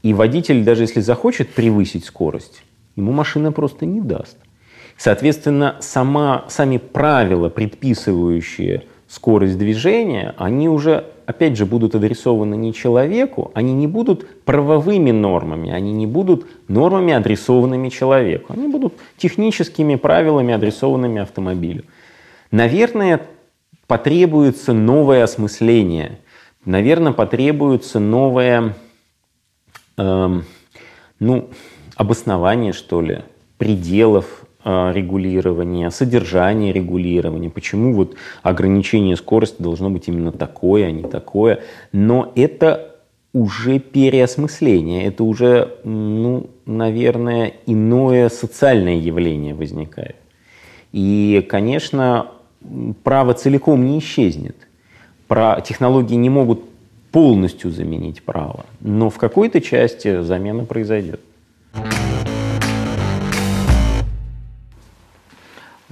И водитель, даже если захочет превысить скорость, ему машина просто не даст. Соответственно, сама, сами правила, предписывающие скорость движения, они уже опять же, будут адресованы не человеку, они не будут правовыми нормами, они не будут нормами, адресованными человеку. Они будут техническими правилами, адресованными автомобилю. Наверное, потребуется новое осмысление, наверное, потребуется новое э, ну, обоснование, что ли, пределов а, регулирования, содержание регулирования, почему вот ограничение скорости должно быть именно такое, а не такое. Но это уже переосмысление, это уже, ну, наверное, иное социальное явление возникает. И, конечно, право целиком не исчезнет. Про технологии не могут полностью заменить право, но в какой-то части замена произойдет.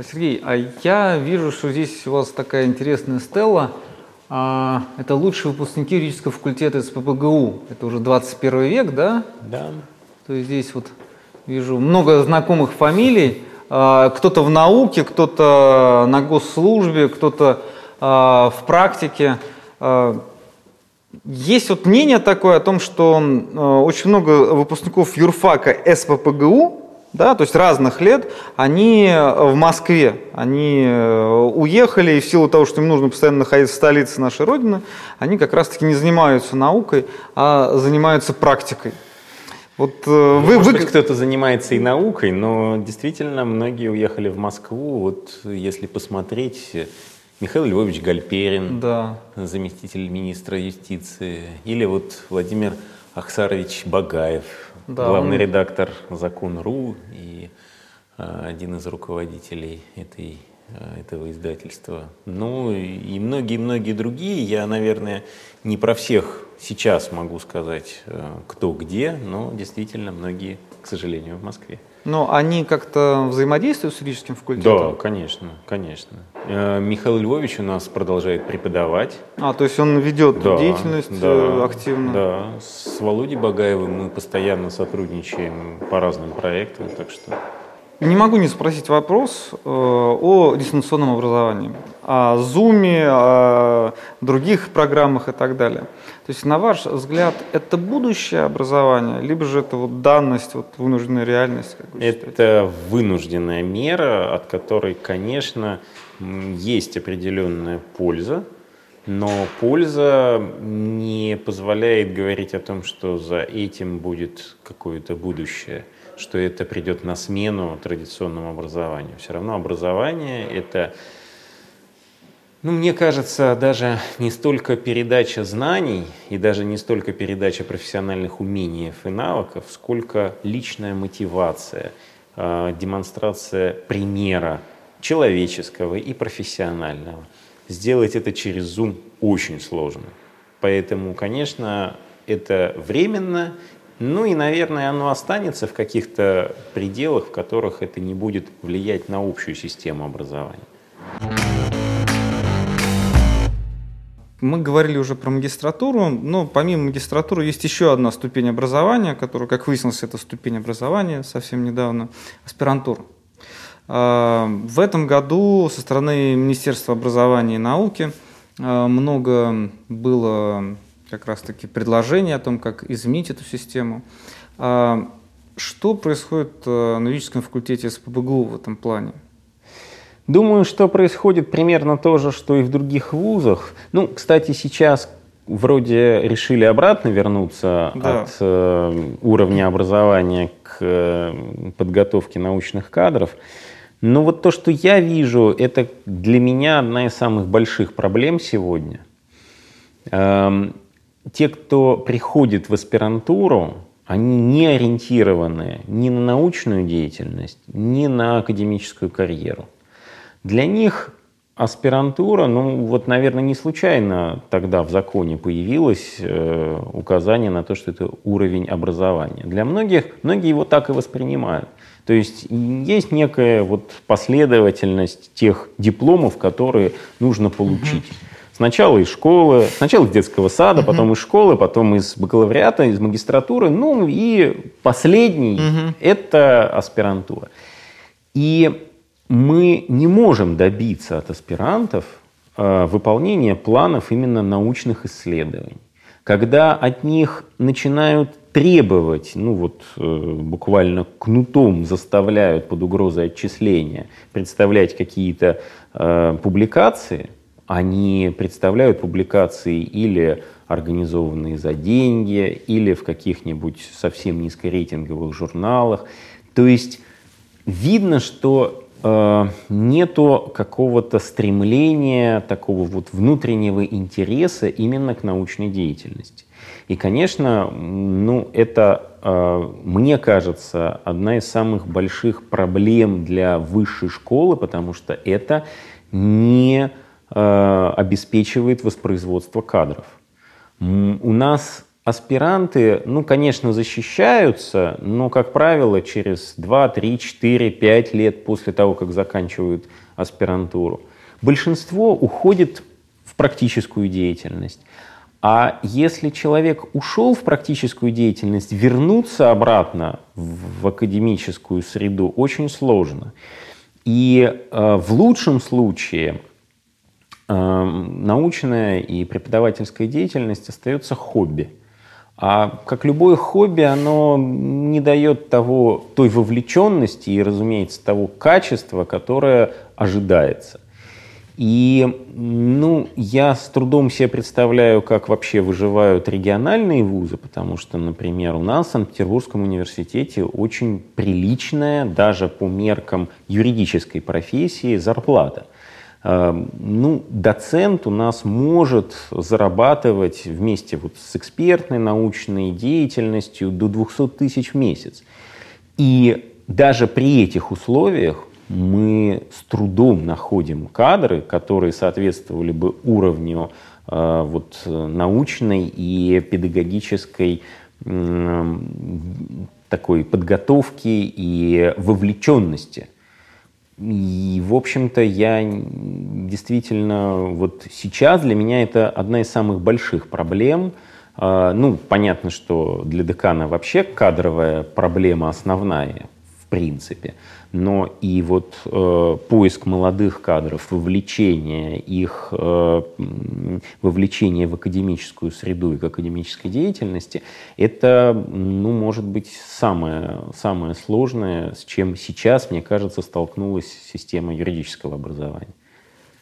Сергей, а я вижу, что здесь у вас такая интересная стела. А, это лучшие выпускники юридического факультета СПБГУ. Это уже 21 век, да? Да. То есть здесь вот вижу много знакомых фамилий. А, кто-то в науке, кто-то на госслужбе, кто-то а, в практике. А, есть вот мнение такое о том, что очень много выпускников юрфака СППГУ, да, то есть разных лет, они в Москве, они уехали, и в силу того, что им нужно постоянно находиться в столице нашей Родины, они как раз-таки не занимаются наукой, а занимаются практикой. Вот э, ну, вы, Может вы... быть, кто-то занимается и наукой, но действительно многие уехали в Москву. Вот если посмотреть, Михаил Львович Гальперин, да. заместитель министра юстиции, или вот Владимир Ахсарович Багаев, да, главный он... редактор Закон.ру и а, один из руководителей этой Э, этого издательства. Ну и многие-многие другие. Я, наверное, не про всех сейчас могу сказать, э, кто где, но действительно многие, к сожалению, в Москве. Но они как-то взаимодействуют с юридическим факультетом? Да, конечно, конечно. Э, Михаил Львович у нас продолжает преподавать. А, то есть он ведет да, деятельность да, активно? Да, с Володей Багаевым мы постоянно сотрудничаем по разным проектам, так что не могу не спросить вопрос э, о дистанционном образовании, о Zoom, о других программах и так далее. То есть, на ваш взгляд, это будущее образование, либо же это вот данность, вот вынужденная реальность? Как вы это вынужденная мера, от которой, конечно, есть определенная польза, но польза не позволяет говорить о том, что за этим будет какое-то будущее – что это придет на смену традиционному образованию. Все равно образование – это, ну, мне кажется, даже не столько передача знаний и даже не столько передача профессиональных умений и навыков, сколько личная мотивация, а, демонстрация примера человеческого и профессионального. Сделать это через Zoom очень сложно. Поэтому, конечно, это временно, ну и, наверное, оно останется в каких-то пределах, в которых это не будет влиять на общую систему образования. Мы говорили уже про магистратуру, но помимо магистратуры есть еще одна ступень образования, которая, как выяснилось, это ступень образования совсем недавно, аспирантура. А, в этом году со стороны Министерства образования и науки а, много было как раз-таки предложение о том, как изменить эту систему. А что происходит э, на юридическом факультете СПБГУ в этом плане? Думаю, что происходит примерно то же, что и в других вузах. Ну, кстати, сейчас вроде решили обратно вернуться да. от э, уровня образования к э, подготовке научных кадров. Но вот то, что я вижу, это для меня одна из самых больших проблем сегодня. Эм, те, кто приходит в аспирантуру, они не ориентированы ни на научную деятельность, ни на академическую карьеру. Для них аспирантура, ну вот, наверное, не случайно тогда в законе появилось э, указание на то, что это уровень образования. Для многих, многие его так и воспринимают. То есть есть некая вот последовательность тех дипломов, которые нужно получить. Сначала из школы, сначала из детского сада, потом из школы, потом из бакалавриата, из магистратуры, ну и последний угу. это аспирантура. И мы не можем добиться от аспирантов э, выполнения планов именно научных исследований. Когда от них начинают требовать, ну вот э, буквально кнутом заставляют под угрозой отчисления представлять какие-то э, публикации – они представляют публикации или организованные за деньги, или в каких-нибудь совсем низкорейтинговых журналах. То есть видно, что нету какого-то стремления, такого вот внутреннего интереса именно к научной деятельности. И, конечно, ну, это, э, мне кажется, одна из самых больших проблем для высшей школы, потому что это не Э, обеспечивает воспроизводство кадров. У нас аспиранты, ну, конечно, защищаются, но, как правило, через 2, 3, 4, 5 лет после того, как заканчивают аспирантуру. Большинство уходит в практическую деятельность. А если человек ушел в практическую деятельность, вернуться обратно в академическую среду очень сложно. И э, в лучшем случае э, научная и преподавательская деятельность остается хобби. А как любое хобби, оно не дает того, той вовлеченности и, разумеется, того качества, которое ожидается. И ну, я с трудом себе представляю, как вообще выживают региональные вузы, потому что, например, у нас в Санкт-Петербургском университете очень приличная, даже по меркам юридической профессии, зарплата. Эм, ну, доцент у нас может зарабатывать вместе вот с экспертной научной деятельностью до 200 тысяч в месяц. И даже при этих условиях мы с трудом находим кадры, которые соответствовали бы уровню э, вот, научной и педагогической такой подготовки и вовлеченности. И, в общем-то, я действительно, вот сейчас для меня это одна из самых больших проблем. Э, ну, понятно, что для декана вообще кадровая проблема основная, принципе но и вот э, поиск молодых кадров, вовлечение их, э, вовлечение в академическую среду и к академической деятельности, это, ну, может быть, самое, самое сложное, с чем сейчас, мне кажется, столкнулась система юридического образования.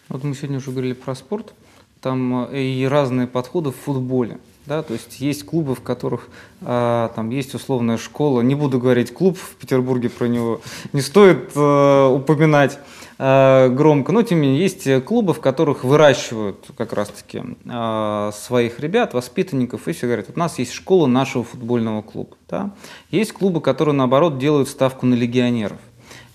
Вот мы сегодня уже говорили про спорт, там э, и разные подходы в футболе. Да, то есть есть клубы, в которых а, там есть условная школа. Не буду говорить клуб в Петербурге про него, не стоит а, упоминать а, громко. Но тем не менее есть клубы, в которых выращивают как раз-таки а, своих ребят, воспитанников, и все говорят, у нас есть школа нашего футбольного клуба. Да? Есть клубы, которые наоборот делают ставку на легионеров.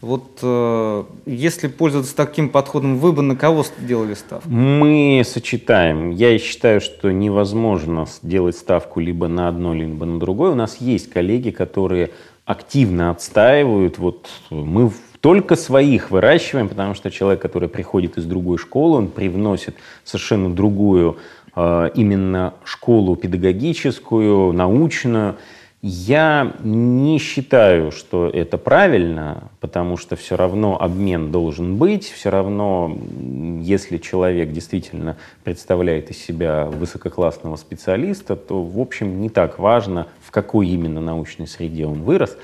Вот э, если пользоваться таким подходом, вы бы на кого делали ставку? Мы сочетаем. Я считаю, что невозможно сделать ставку либо на одно, либо на другое. У нас есть коллеги, которые активно отстаивают. Вот мы только своих выращиваем, потому что человек, который приходит из другой школы, он привносит совершенно другую э, именно школу педагогическую, научную. Я не считаю, что это правильно, потому что все равно обмен должен быть, все равно, если человек действительно представляет из себя высококлассного специалиста, то, в общем, не так важно, в какой именно научной среде он вырос.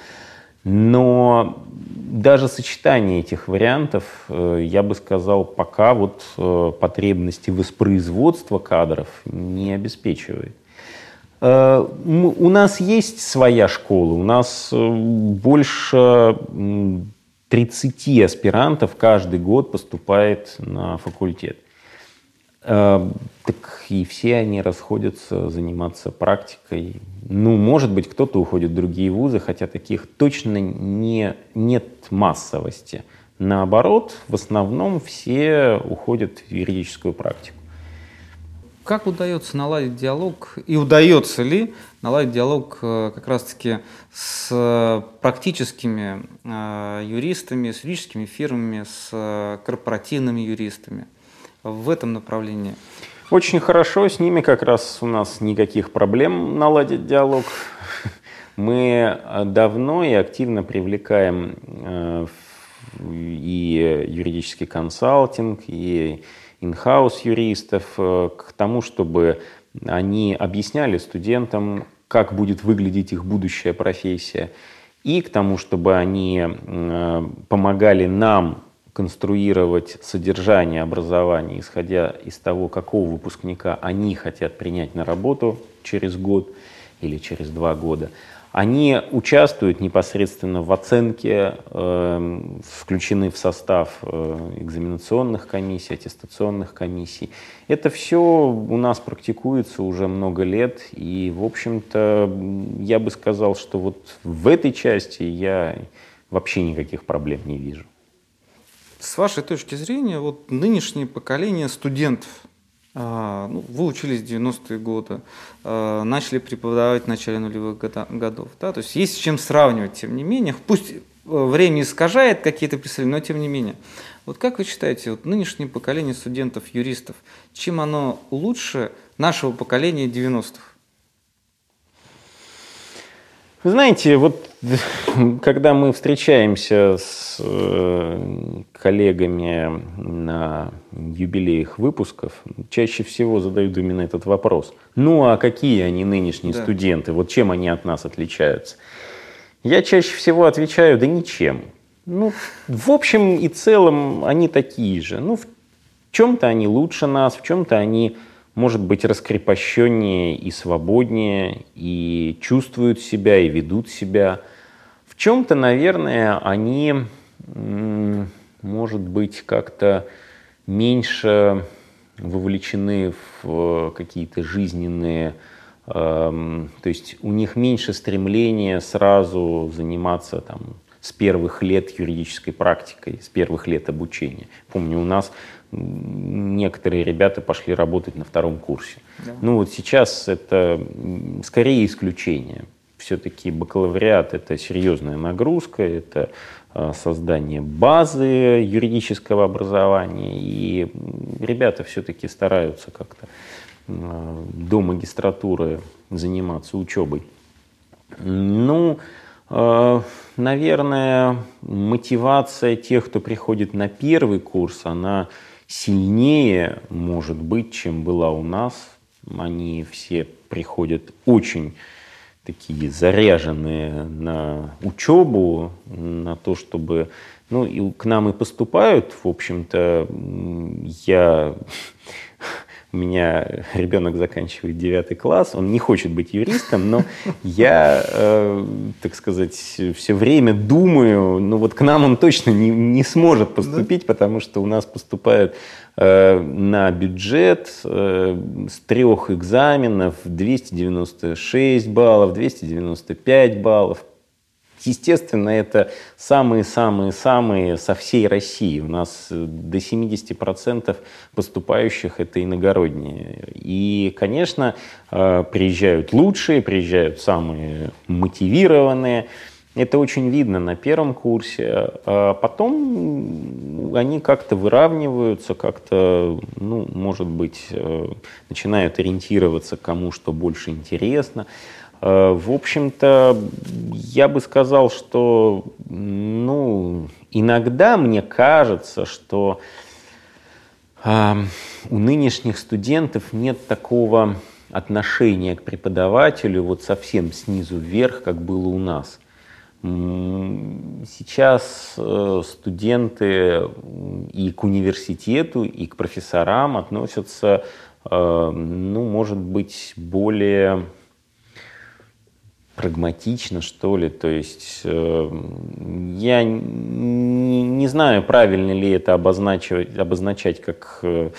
Но даже сочетание этих вариантов, э, я бы сказал, пока вот э, потребности воспроизводства кадров не обеспечивает. Э, у нас есть своя школа, у нас э, больше 30 аспирантов каждый год поступает на факультет. Э, так и все они расходятся заниматься практикой. Ну, может быть, кто-то уходит в другие вузы, хотя таких точно не, нет массовости. Наоборот, в основном все уходят в юридическую практику. Как удается наладить диалог, и удается ли наладить диалог э, как раз-таки с практическими э, юристами, с юридическими фирмами, с корпоративными юристами в этом направлении? Очень хорошо, с ними как раз у нас никаких проблем наладить диалог. Мы давно и активно привлекаем э, и юридический консалтинг, и инхаус юристов, э, к тому, чтобы они объясняли студентам, как будет выглядеть их будущая профессия, и к тому, чтобы они э, помогали нам конструировать содержание образования, исходя из того, какого выпускника они хотят принять на работу через год или через два года – они участвуют непосредственно в оценке, э, включены в состав э, экзаменационных комиссий, аттестационных комиссий. Это все у нас практикуется уже много лет, и, в общем-то, я бы сказал, что вот в этой части я вообще никаких проблем не вижу. С вашей точки зрения, вот нынешнее поколение студентов, ну, вы учились в 90-е годы, а, начали преподавать в начале нулевых годов. Да? То есть есть с чем сравнивать, тем не менее. Пусть э, время искажает какие-то представления, но тем не менее. Вот как вы считаете, вот нынешнее поколение студентов-юристов, чем оно лучше нашего поколения 90-х? Вы знаете, вот <laughs> когда мы встречаемся с э, коллегами на юбилеях выпусков, чаще всего задают именно этот вопрос. Ну а какие они нынешние да. студенты? Вот чем они от нас отличаются? Я чаще всего отвечаю, да ничем. Ну, в общем и целом они такие же. Ну, в чем-то они лучше нас, в чем-то они может быть раскрепощеннее и свободнее, и чувствуют себя, и ведут себя. В чем-то, наверное, они, может быть, как-то меньше вовлечены в какие-то жизненные, эм, то есть у них меньше стремления сразу заниматься там, с первых лет юридической практикой, с первых лет обучения. Помню, у нас некоторые ребята пошли работать на втором курсе. Да. Ну вот сейчас это скорее исключение. Все-таки бакалавриат это серьезная нагрузка, это а, создание базы юридического образования, и ребята все-таки стараются как-то до магистратуры заниматься учебой. Ну, а, наверное, мотивация тех, кто приходит на первый курс, она сильнее, может быть, чем была у нас. Они все приходят очень такие заряженные на учебу, на то, чтобы... Ну, и к нам и поступают, в общем-то, я <laughs> у меня ребенок заканчивает девятый класс, он не хочет быть юристом, но я, э, так сказать, все время думаю, ну вот к нам он точно не, не сможет поступить, да? потому что у нас поступают э, на бюджет э, с трех экзаменов 296 баллов, 295 баллов, Естественно, это самые-самые-самые со всей России. У нас э, до 70% поступающих это иногородние. И, конечно, э, приезжают лучшие, приезжают самые мотивированные. Это очень видно на первом курсе. А потом они как-то выравниваются, как-то, ну, может быть, э, начинают ориентироваться, кому что больше интересно. Э, в общем-то, я бы сказал, что ну, иногда мне кажется, что э, у нынешних студентов нет такого отношения к преподавателю вот совсем снизу вверх, как было у нас. Сейчас э, студенты и к университету, и к профессорам относятся, э, ну, может быть, более прагматично, что ли. То есть э, я не, не знаю, правильно ли это обозначивать, обозначать как э,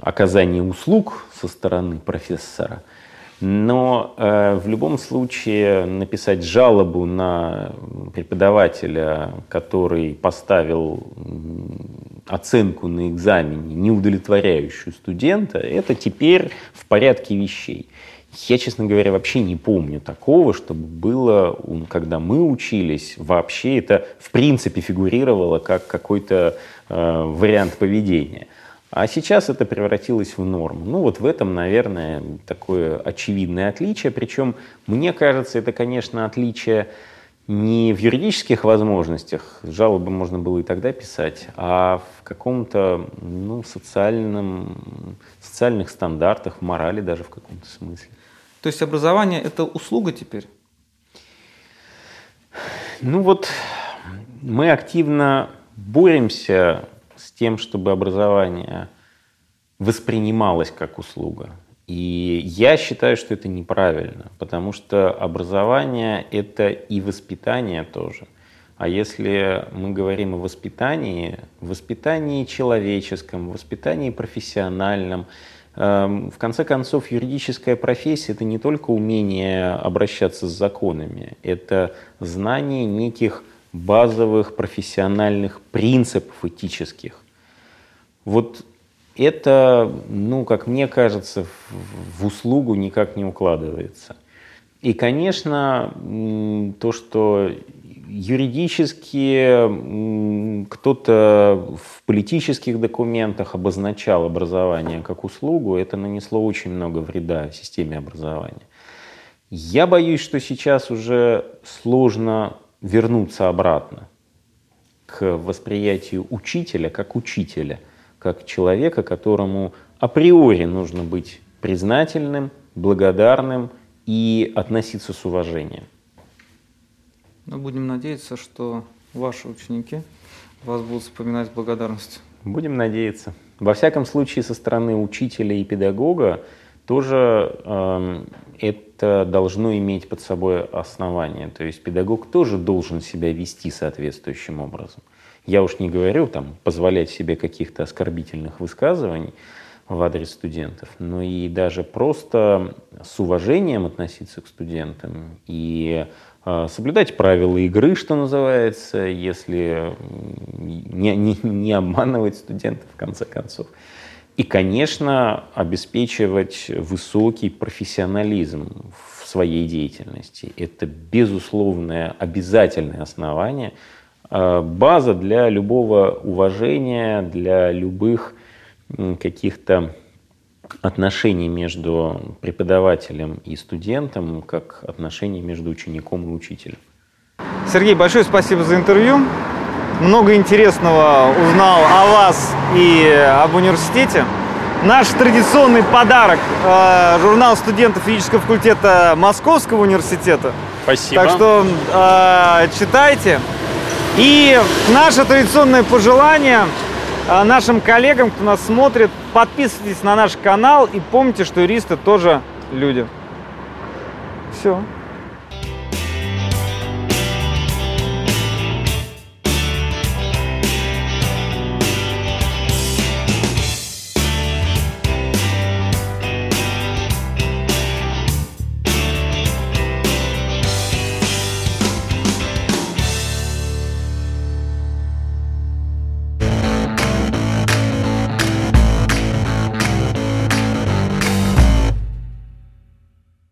оказание услуг со стороны профессора. Но э, в любом случае написать жалобу на преподавателя, который поставил оценку на экзамене, не удовлетворяющую студента, это теперь в порядке вещей. Я, честно говоря, вообще не помню такого, чтобы было, когда мы учились, вообще это в принципе фигурировало как какой-то э, вариант поведения. А сейчас это превратилось в норму. Ну вот в этом, наверное, такое очевидное отличие. Причем, мне кажется, это, конечно, отличие не в юридических возможностях, жалобы можно было и тогда писать, а в каком-то ну, социальном, социальных стандартах, в морали даже в каком-то смысле. То есть образование – это услуга теперь? Ну вот мы активно боремся с тем, чтобы образование воспринималось как услуга. И я считаю, что это неправильно, потому что образование – это и воспитание тоже. А если мы говорим о воспитании, воспитании человеческом, воспитании профессиональном – в конце концов, юридическая профессия – это не только умение обращаться с законами, это знание неких базовых профессиональных принципов этических. Вот это, ну, как мне кажется, в услугу никак не укладывается. И, конечно, то, что юридически кто-то в политических документах обозначал образование как услугу, это нанесло очень много вреда системе образования. Я боюсь, что сейчас уже сложно вернуться обратно к восприятию учителя как учителя, как человека, которому априори нужно быть признательным, благодарным и относиться с уважением. Но будем надеяться, что ваши ученики вас будут вспоминать с благодарностью. Будем надеяться. Во всяком случае, со стороны учителя и педагога тоже э, это должно иметь под собой основание. То есть педагог тоже должен себя вести соответствующим образом. Я уж не говорю там позволять себе каких-то оскорбительных высказываний в адрес студентов, но и даже просто с уважением относиться к студентам и соблюдать правила игры, что называется, если не, не, не обманывать студентов в конце концов. И, конечно, обеспечивать высокий профессионализм в своей деятельности. Это безусловное обязательное основание, а, база для любого уважения, для любых каких-то отношения между преподавателем и студентом, как отношения между учеником и учителем. Сергей, большое спасибо за интервью. Много интересного узнал о вас и об университете. Наш традиционный подарок э, журнал студентов физического факультета Московского университета. Спасибо. Так что э, читайте. И наше традиционное пожелание нашим коллегам, кто нас смотрит, подписывайтесь на наш канал и помните, что юристы тоже люди. Все.